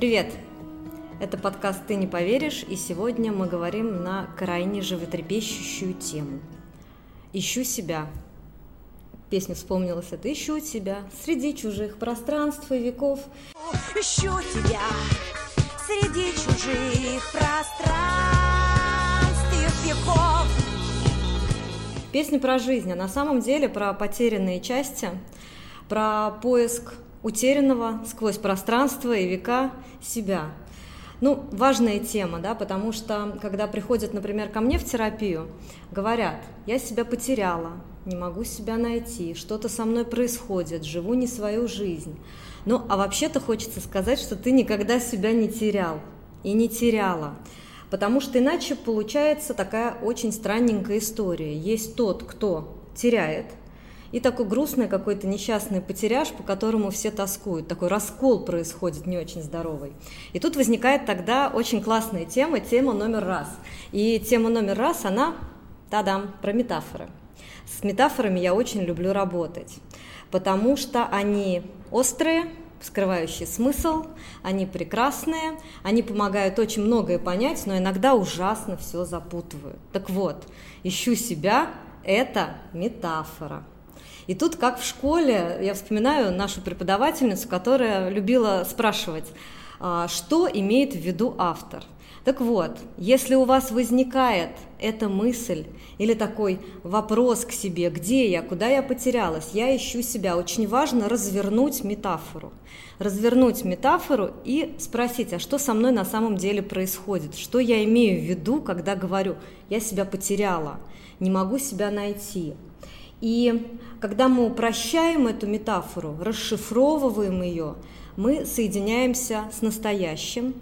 Привет! Это подкаст «Ты не поверишь», и сегодня мы говорим на крайне животрепещущую тему. «Ищу себя». Песня вспомнилась это «Ищу тебя среди чужих пространств и веков». Ищу тебя среди чужих пространств и веков. Песня про жизнь, а на самом деле про потерянные части, про поиск утерянного сквозь пространство и века себя. Ну, важная тема, да, потому что, когда приходят, например, ко мне в терапию, говорят, я себя потеряла, не могу себя найти, что-то со мной происходит, живу не свою жизнь. Ну, а вообще-то хочется сказать, что ты никогда себя не терял и не теряла. Потому что иначе получается такая очень странненькая история. Есть тот, кто теряет, и такой грустный какой-то несчастный потеряш, по которому все тоскуют. Такой раскол происходит не очень здоровый. И тут возникает тогда очень классная тема, тема номер раз. И тема номер раз, она, тадам, про метафоры. С метафорами я очень люблю работать, потому что они острые, вскрывающие смысл, они прекрасные, они помогают очень многое понять, но иногда ужасно все запутывают. Так вот, ищу себя – это метафора. И тут, как в школе, я вспоминаю нашу преподавательницу, которая любила спрашивать, «А, что имеет в виду автор. Так вот, если у вас возникает эта мысль или такой вопрос к себе, где я, куда я потерялась, я ищу себя, очень важно развернуть метафору. Развернуть метафору и спросить, а что со мной на самом деле происходит, что я имею в виду, когда говорю, я себя потеряла, не могу себя найти. И когда мы упрощаем эту метафору, расшифровываем ее, мы соединяемся с настоящим,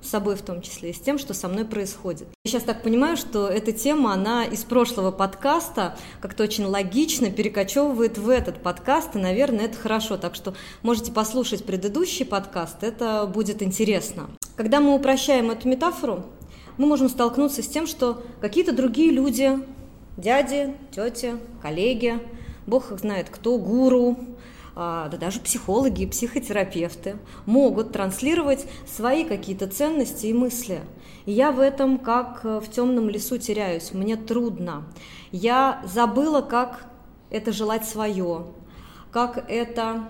с собой в том числе, и с тем, что со мной происходит. Я сейчас так понимаю, что эта тема, она из прошлого подкаста как-то очень логично перекочевывает в этот подкаст, и, наверное, это хорошо. Так что можете послушать предыдущий подкаст, это будет интересно. Когда мы упрощаем эту метафору, мы можем столкнуться с тем, что какие-то другие люди дяди, тети, коллеги, бог их знает кто, гуру, а, да даже психологи психотерапевты могут транслировать свои какие-то ценности и мысли. И я в этом как в темном лесу теряюсь, мне трудно. Я забыла, как это желать свое, как это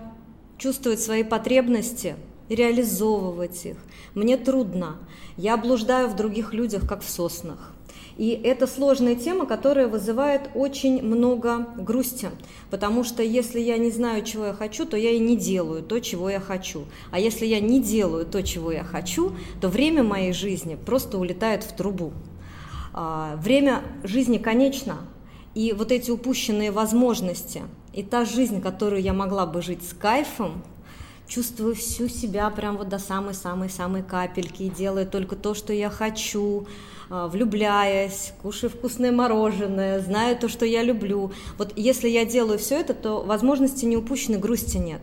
чувствовать свои потребности, реализовывать их. Мне трудно. Я блуждаю в других людях, как в соснах. И это сложная тема, которая вызывает очень много грусти, потому что если я не знаю, чего я хочу, то я и не делаю то, чего я хочу. А если я не делаю то, чего я хочу, то время моей жизни просто улетает в трубу. А, время жизни конечно, и вот эти упущенные возможности, и та жизнь, которую я могла бы жить с кайфом, чувствую всю себя прям вот до самой-самой-самой капельки и делаю только то, что я хочу, а, влюбляясь, кушаю вкусное мороженое, знаю то, что я люблю. Вот если я делаю все это, то возможности не упущены, грусти нет.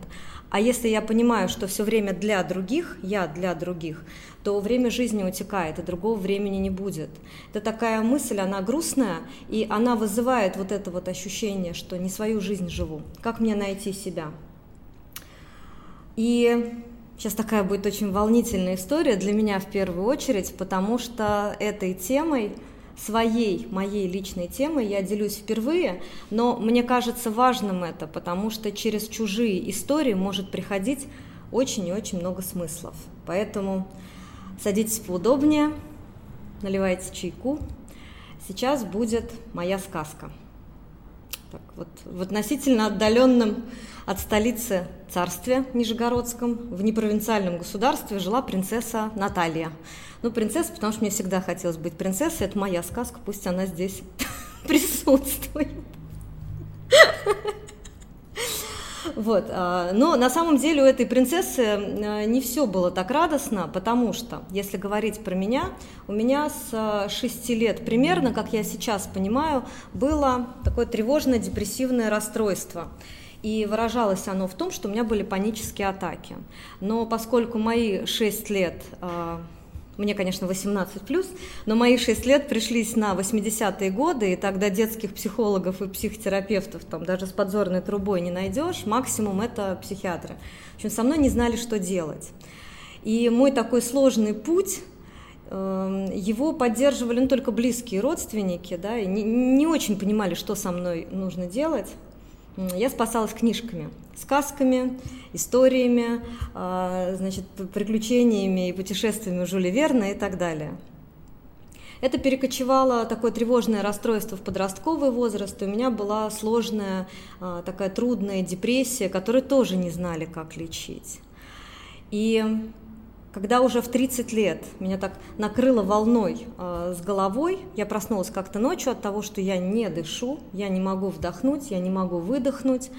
А если я понимаю, что все время для других, я для других, то время жизни утекает, и другого времени не будет. Это такая мысль, она грустная, и она вызывает вот это вот ощущение, что не свою жизнь живу. Как мне найти себя? И Сейчас такая будет очень волнительная история для меня в первую очередь, потому что этой темой, своей, моей личной темой я делюсь впервые, но мне кажется важным это, потому что через чужие истории может приходить очень и очень много смыслов. Поэтому садитесь поудобнее, наливайте чайку. Сейчас будет моя сказка. Так, вот, в относительно отдаленном от столицы царстве Нижегородском в непровинциальном государстве жила принцесса Наталья. Ну, принцесса, потому что мне всегда хотелось быть принцессой, это моя сказка, пусть она здесь присутствует. Вот. А, но на самом деле у этой принцессы а, не все было так радостно, потому что, если говорить про меня, у меня с 6 лет примерно, как я сейчас понимаю, было такое тревожно-депрессивное расстройство. И выражалось оно в том, что у меня были панические атаки. Но поскольку мои 6 лет а, мне, конечно, 18 плюс, но мои 6 лет пришлись на 80-е годы, и тогда детских психологов и психотерапевтов там даже с подзорной трубой не найдешь, максимум это психиатры. В общем, со мной не знали, что делать. И мой такой сложный путь эм, его поддерживали ну, только близкие родственники, да, и не, не очень понимали, что со мной нужно делать. Я спасалась книжками, сказками, историями, а, значит, приключениями и путешествиями Жюля Верна и так далее. Это перекочевало такое тревожное расстройство в подростковый возраст. У меня была сложная, а, такая трудная депрессия, которую тоже не знали, как лечить. И когда уже в 30 лет меня так накрыло волной э, с головой, я проснулась как-то ночью от того, что я не дышу, я не могу вдохнуть, я не могу выдохнуть.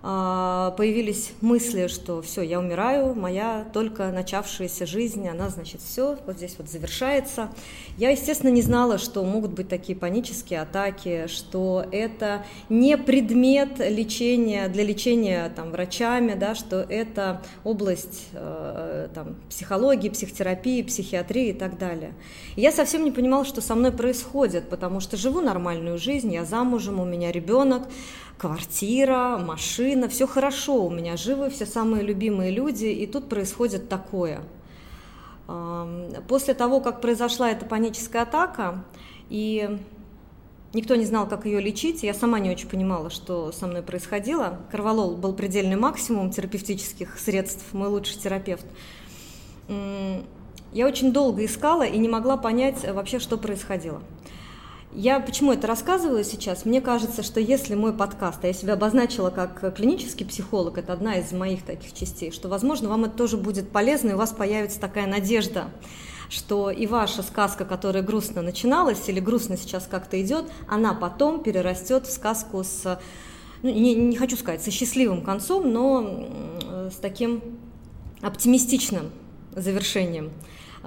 А, появились мысли, что все, я умираю, моя только начавшаяся жизнь, она, значит, все, вот здесь вот завершается. Я, естественно, не знала, что могут быть такие панические атаки, что это не предмет лечения, для лечения там, врачами, да, что это область э, там, психологии, психотерапии, психиатрии и так далее. И я совсем не понимала, что со мной происходит, потому что живу нормальную жизнь, я замужем, у меня ребенок, квартира, машина, все хорошо, у меня живы все самые любимые люди, и тут происходит такое. После того, как произошла эта паническая атака, и никто не знал, как ее лечить, я сама не очень понимала, что со мной происходило. Карвалол был предельный максимум терапевтических средств, мой лучший терапевт. Я очень долго искала и не могла понять вообще, что происходило. Я почему это рассказываю сейчас? Мне кажется, что если мой подкаст, а я себя обозначила как клинический психолог, это одна из моих таких частей, что, возможно, вам это тоже будет полезно, и у вас появится такая надежда, что и ваша сказка, которая грустно начиналась или грустно сейчас как-то идет, она потом перерастет в сказку с, ну, не, не хочу сказать, со счастливым концом, но с таким оптимистичным завершением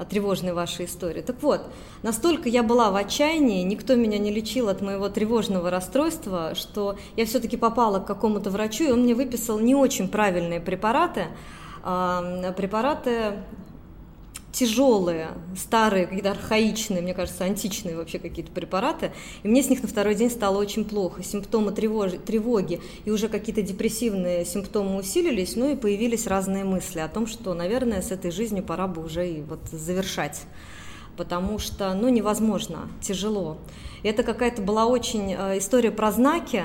тревожной вашей истории. Так вот, настолько я была в отчаянии, никто меня не лечил от моего тревожного расстройства, что я все-таки попала к какому-то врачу, и он мне выписал не очень правильные препараты, препараты тяжелые, старые, какие-то архаичные, мне кажется, античные вообще какие-то препараты, и мне с них на второй день стало очень плохо. Симптомы тревоги, тревоги и уже какие-то депрессивные симптомы усилились, ну и появились разные мысли о том, что, наверное, с этой жизнью пора бы уже и вот завершать потому что, ну, невозможно, тяжело. И это какая-то была очень э, история про знаки,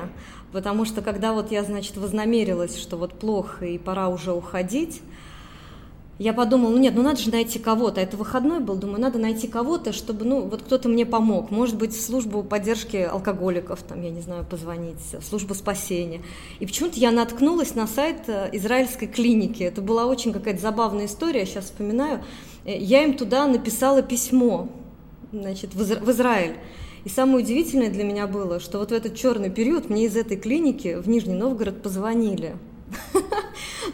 потому что когда вот я, значит, вознамерилась, что вот плохо и пора уже уходить, я подумала, ну нет, ну надо же найти кого-то. Это выходной был, думаю, надо найти кого-то, чтобы, ну, вот кто-то мне помог. Может быть, в службу поддержки алкоголиков, там, я не знаю, позвонить, в службу спасения. И почему-то я наткнулась на сайт э, израильской клиники. Это была очень какая-то забавная история, сейчас вспоминаю. Э, я им туда написала письмо, значит, в, Изра- в Израиль. И самое удивительное для меня было, что вот в этот черный период мне из этой клиники в Нижний Новгород позвонили.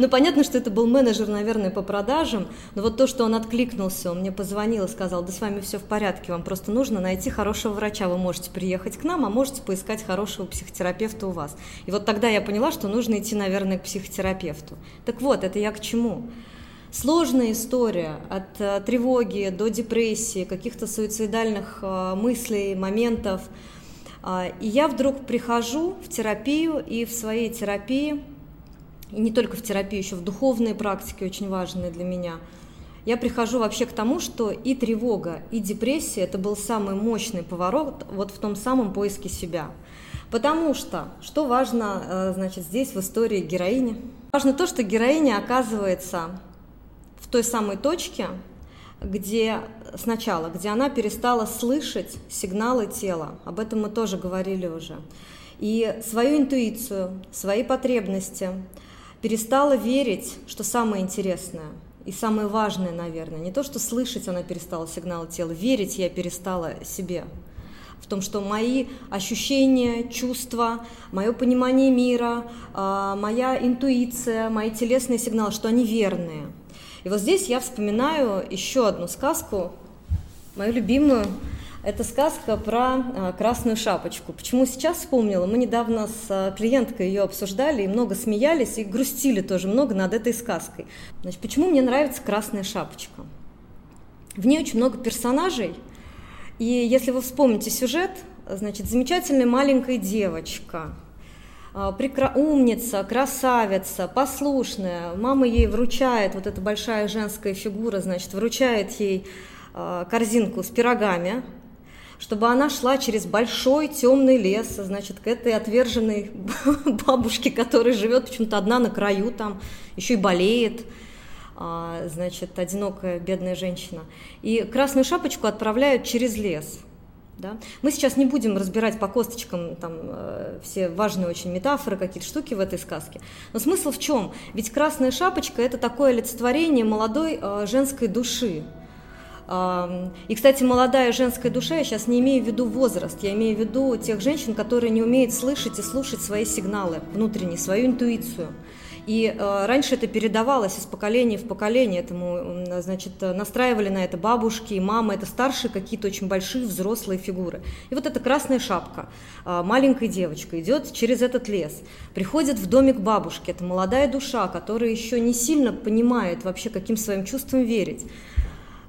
Ну, понятно, что это был менеджер, наверное, по продажам, но вот то, что он откликнулся, он мне позвонил и сказал, да с вами все в порядке, вам просто нужно найти хорошего врача, вы можете приехать к нам, а можете поискать хорошего психотерапевта у вас. И вот тогда я поняла, что нужно идти, наверное, к психотерапевту. Так вот, это я к чему? Сложная история от э, тревоги до депрессии, каких-то суицидальных э, мыслей, моментов. Э, и я вдруг прихожу в терапию, и в своей терапии и не только в терапии, еще в духовные практики очень важные для меня, я прихожу вообще к тому, что и тревога, и депрессия – это был самый мощный поворот вот в том самом поиске себя. Потому что, что важно, э, значит, здесь в истории героини? Важно то, что героиня оказывается в той самой точке, где сначала, где она перестала слышать сигналы тела. Об этом мы тоже говорили уже. И свою интуицию, свои потребности – перестала верить, что самое интересное и самое важное, наверное, не то, что слышать она перестала сигналы тела, верить я перестала себе. В том, что мои ощущения, чувства, мое понимание мира, а, моя интуиция, мои телесные сигналы, что они верные. И вот здесь я вспоминаю еще одну сказку, мою любимую, это сказка про а, красную шапочку. Почему сейчас вспомнила? Мы недавно с а, клиенткой ее обсуждали и много смеялись и грустили тоже много над этой сказкой. Значит, почему мне нравится красная шапочка? В ней очень много персонажей, и если вы вспомните сюжет, значит, замечательная маленькая девочка, прекра... умница, красавица, послушная. Мама ей вручает, вот эта большая женская фигура, значит, вручает ей корзинку с пирогами, чтобы она шла через большой темный лес, значит, к этой отверженной бабушке, которая живет почему-то одна на краю там, еще и болеет, а, значит, одинокая бедная женщина. И красную шапочку отправляют через лес. Да? Мы сейчас не будем разбирать по косточкам там, э, все важные очень метафоры, какие-то штуки в этой сказке. Но смысл в чем? Ведь красная шапочка – это такое олицетворение молодой э, женской души, и, кстати, молодая женская душа, я сейчас не имею в виду возраст, я имею в виду тех женщин, которые не умеют слышать и слушать свои сигналы внутренние, свою интуицию. И э, раньше это передавалось из поколения в поколение, этому, значит, настраивали на это бабушки и мамы, это старшие какие-то очень большие взрослые фигуры. И вот эта красная шапка, э, маленькая девочка идет через этот лес, приходит в домик бабушки, это молодая душа, которая еще не сильно понимает вообще, каким своим чувствам верить.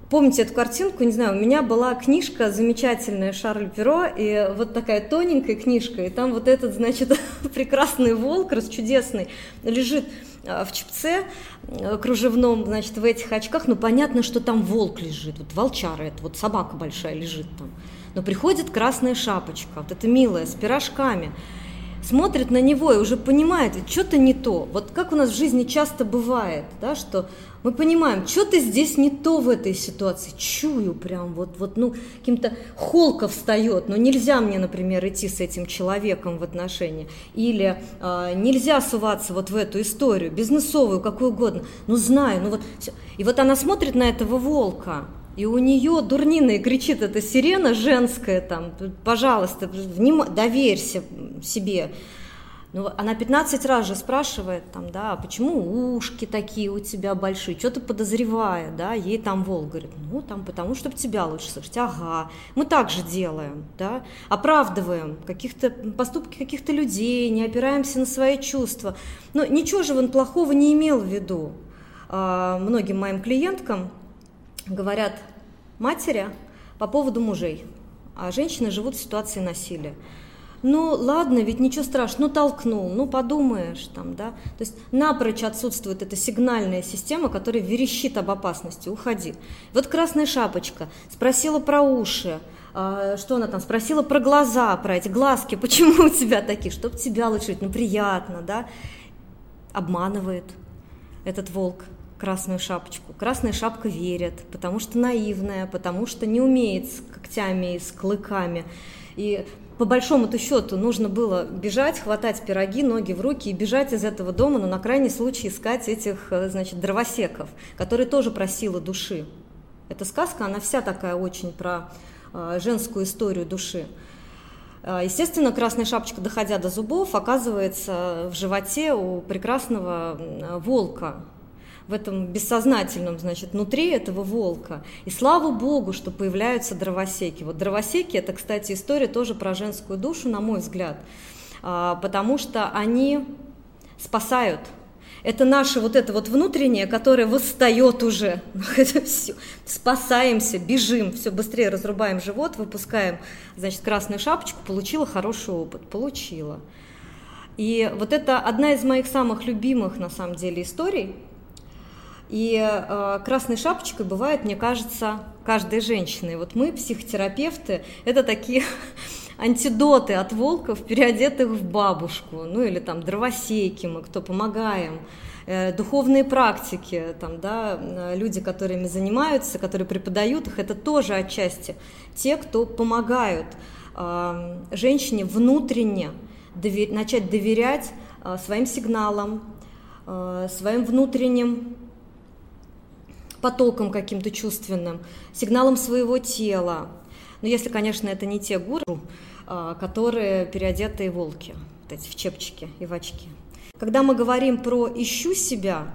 Помните эту картинку? Не знаю, у меня была книжка замечательная Шарль Перо, и вот такая тоненькая книжка, и там вот этот, значит, прекрасный волк, расчудесный, лежит а, в чепце а, кружевном, значит, в этих очках, но понятно, что там волк лежит, вот волчара это, вот собака большая лежит там. Но приходит красная шапочка, вот эта милая, с пирожками, смотрит на него и уже понимает, что-то не то. Вот как у нас в жизни часто бывает, да, что мы понимаем, что-то здесь не то в этой ситуации, чую прям, вот, вот ну, каким-то холка встает, но нельзя мне, например, идти с этим человеком в отношения, или э, нельзя суваться вот в эту историю, бизнесовую, какую угодно, ну, знаю, ну вот, все. и вот она смотрит на этого волка, и у нее дурнина и кричит эта сирена женская там, пожалуйста, вним... доверься себе, ну, она 15 раз же спрашивает, там, да, «А почему ушки такие у тебя большие, что ты подозревая, да, ей там волк говорит, ну, там, потому что тебя лучше слышать, ага, мы так же делаем, да, оправдываем каких-то поступки каких-то людей, не опираемся на свои чувства, но ничего же он плохого не имел в виду. А, многим моим клиенткам говорят матери по поводу мужей, а женщины живут в ситуации насилия. Ну ладно, ведь ничего страшного, ну толкнул, ну подумаешь там, да. То есть напрочь отсутствует эта сигнальная система, которая верещит об опасности, уходи. Вот красная шапочка спросила про уши, а, что она там спросила про глаза, про эти глазки, почему у тебя такие, чтобы тебя лучше, ну приятно, да. Обманывает этот волк красную шапочку. Красная шапка верит, потому что наивная, потому что не умеет с когтями и с клыками. И по большому-то счету нужно было бежать, хватать пироги, ноги в руки и бежать из этого дома, но на крайний случай искать этих, э, значит, дровосеков, которые тоже про силы души. Эта сказка, она вся такая очень про э, женскую историю души. Э, естественно, красная шапочка, доходя до зубов, оказывается в животе у прекрасного волка, в этом бессознательном, значит, внутри этого волка. И слава богу, что появляются дровосеки. Вот дровосеки – это, кстати, история тоже про женскую душу, на мой взгляд, а, потому что они спасают это наше вот это вот внутреннее, которое восстает уже. Это все. Спасаемся, бежим, все быстрее разрубаем живот, выпускаем, значит, красную шапочку, получила хороший опыт, получила. И вот это одна из моих самых любимых, на самом деле, историй, и э, красной шапочкой бывает, мне кажется, каждая женщина. И вот мы, психотерапевты, это такие антидоты от волков, переодетых в бабушку, ну или там дровосейки мы, кто помогаем, э, духовные практики, там, да, э, люди, которыми занимаются, которые преподают их, это тоже отчасти те, кто помогают э, женщине внутренне довер, начать доверять своим сигналам, своим внутренним потоком каким-то чувственным, сигналом своего тела. Но если, конечно, это не те гуру, а, которые переодетые волки, вот эти в чепчики и в очки. Когда мы говорим про «ищу себя»,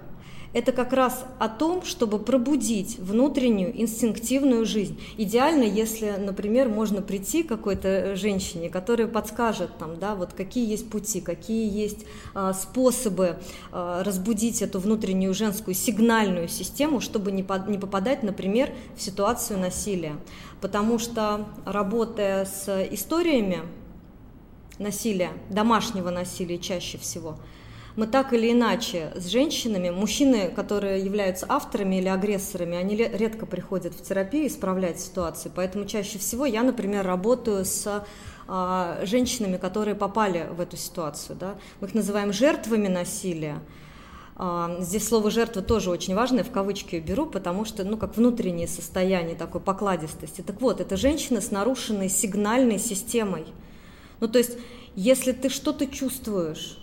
это как раз о том, чтобы пробудить внутреннюю инстинктивную жизнь. Идеально, если, например, можно прийти к какой-то женщине, которая подскажет, там, да, вот какие есть пути, какие есть а, способы а, разбудить эту внутреннюю женскую сигнальную систему, чтобы не, под, не попадать, например, в ситуацию насилия. Потому что, работая с историями, насилия, домашнего насилия чаще всего, мы так или иначе с женщинами, мужчины, которые являются авторами или агрессорами, они редко приходят в терапию исправлять ситуацию, поэтому чаще всего я, например, работаю с а, женщинами, которые попали в эту ситуацию. Да? Мы их называем жертвами насилия. А, здесь слово «жертва» тоже очень важное, в кавычки беру, потому что, ну, как внутреннее состояние такой покладистости. Так вот, это женщина с нарушенной сигнальной системой. Ну, то есть, если ты что-то чувствуешь,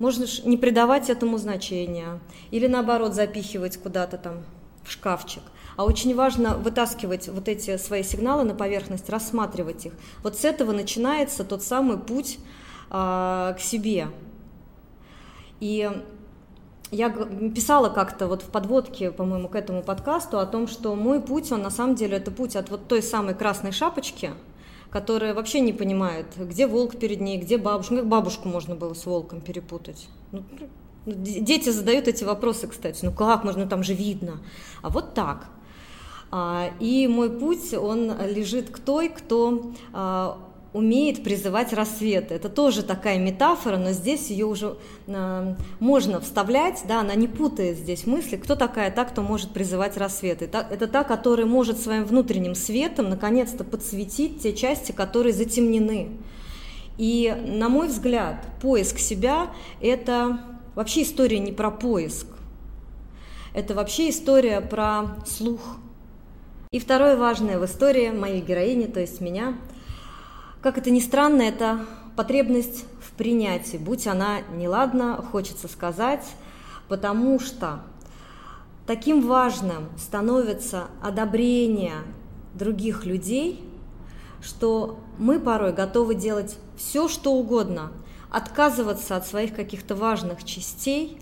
можешь не придавать этому значения или, наоборот, запихивать куда-то там в шкафчик. А очень важно вытаскивать вот эти свои сигналы на поверхность, рассматривать их. Вот с этого начинается тот самый путь а, к себе. И я писала как-то вот в подводке, по-моему, к этому подкасту о том, что мой путь, он на самом деле это путь от вот той самой красной шапочки, которая вообще не понимает, где волк перед ней, где бабушка. Ну, как бабушку можно было с волком перепутать? Ну, ну дети задают эти вопросы, кстати. Ну как можно, ну, там же видно. А вот так. А, и мой путь, он лежит к той, кто а, умеет призывать рассветы. Это тоже такая метафора, но здесь ее уже э, можно вставлять, да, она не путает здесь мысли. Кто такая та, кто может призывать рассветы? Это, это та, которая может своим внутренним светом наконец-то подсветить те части, которые затемнены. И, на мой взгляд, поиск себя – это вообще история не про поиск, это вообще история про слух. И второе важное в истории моей героини, то есть меня – как это ни странно, это потребность в принятии, будь она неладна, хочется сказать, потому что таким важным становится одобрение других людей, что мы порой готовы делать все, что угодно, отказываться от своих каких-то важных частей,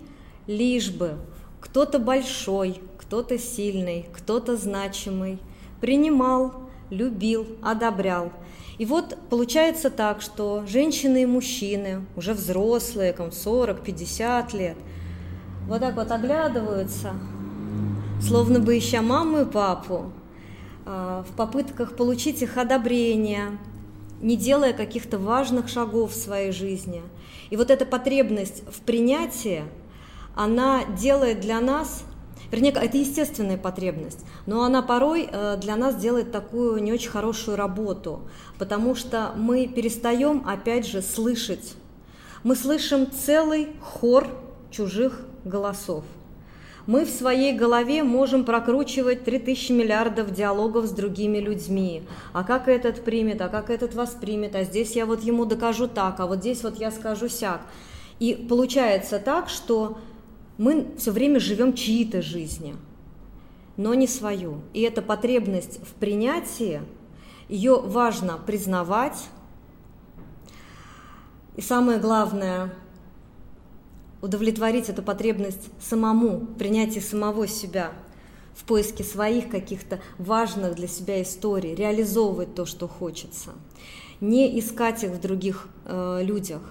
лишь бы кто-то большой, кто-то сильный, кто-то значимый принимал, любил, одобрял – и вот получается так, что женщины и мужчины, уже взрослые, 40-50 лет, вот так вот оглядываются, словно бы ища маму и папу, а, в попытках получить их одобрение, не делая каких-то важных шагов в своей жизни. И вот эта потребность в принятии, она делает для нас Вернее, это естественная потребность, но она порой э, для нас делает такую не очень хорошую работу, потому что мы перестаем, опять же, слышать. Мы слышим целый хор чужих голосов. Мы в своей голове можем прокручивать 3000 миллиардов диалогов с другими людьми. А как этот примет, а как этот воспримет, а здесь я вот ему докажу так, а вот здесь вот я скажу сяк. И получается так, что мы все время живем чьи-то жизни, но не свою. И эта потребность в принятии, ее важно признавать. И самое главное, удовлетворить эту потребность самому, принятие самого себя в поиске своих каких-то важных для себя историй, реализовывать то, что хочется, не искать их в других э, людях,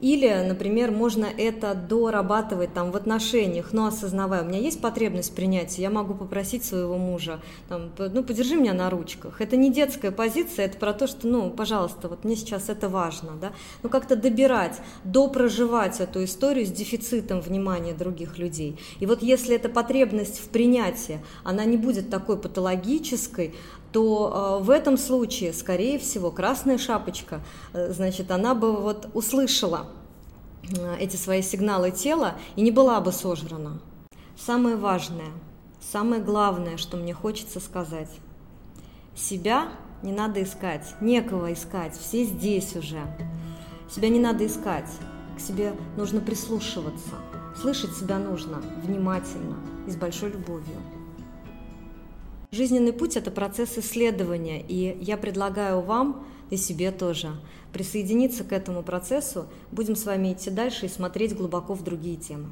или, например, можно это дорабатывать там в отношениях, но осознавая, у меня есть потребность принятия, я могу попросить своего мужа, там, ну, подержи меня на ручках. Это не детская позиция, это про то, что, ну, пожалуйста, вот мне сейчас это важно, да. Ну, как-то добирать, допроживать эту историю с дефицитом внимания других людей. И вот если эта потребность в принятии, она не будет такой патологической, то э, в этом случае, скорее всего, красная шапочка, э, значит, она бы вот услышала э, эти свои сигналы тела и не была бы сожрана. Самое важное, самое главное, что мне хочется сказать. Себя не надо искать, некого искать, все здесь уже. Себя не надо искать, к себе нужно прислушиваться. Слышать себя нужно внимательно и с большой любовью. Жизненный путь – это процесс исследования, и я предлагаю вам и себе тоже присоединиться к этому процессу. Будем с вами идти дальше и смотреть глубоко в другие темы.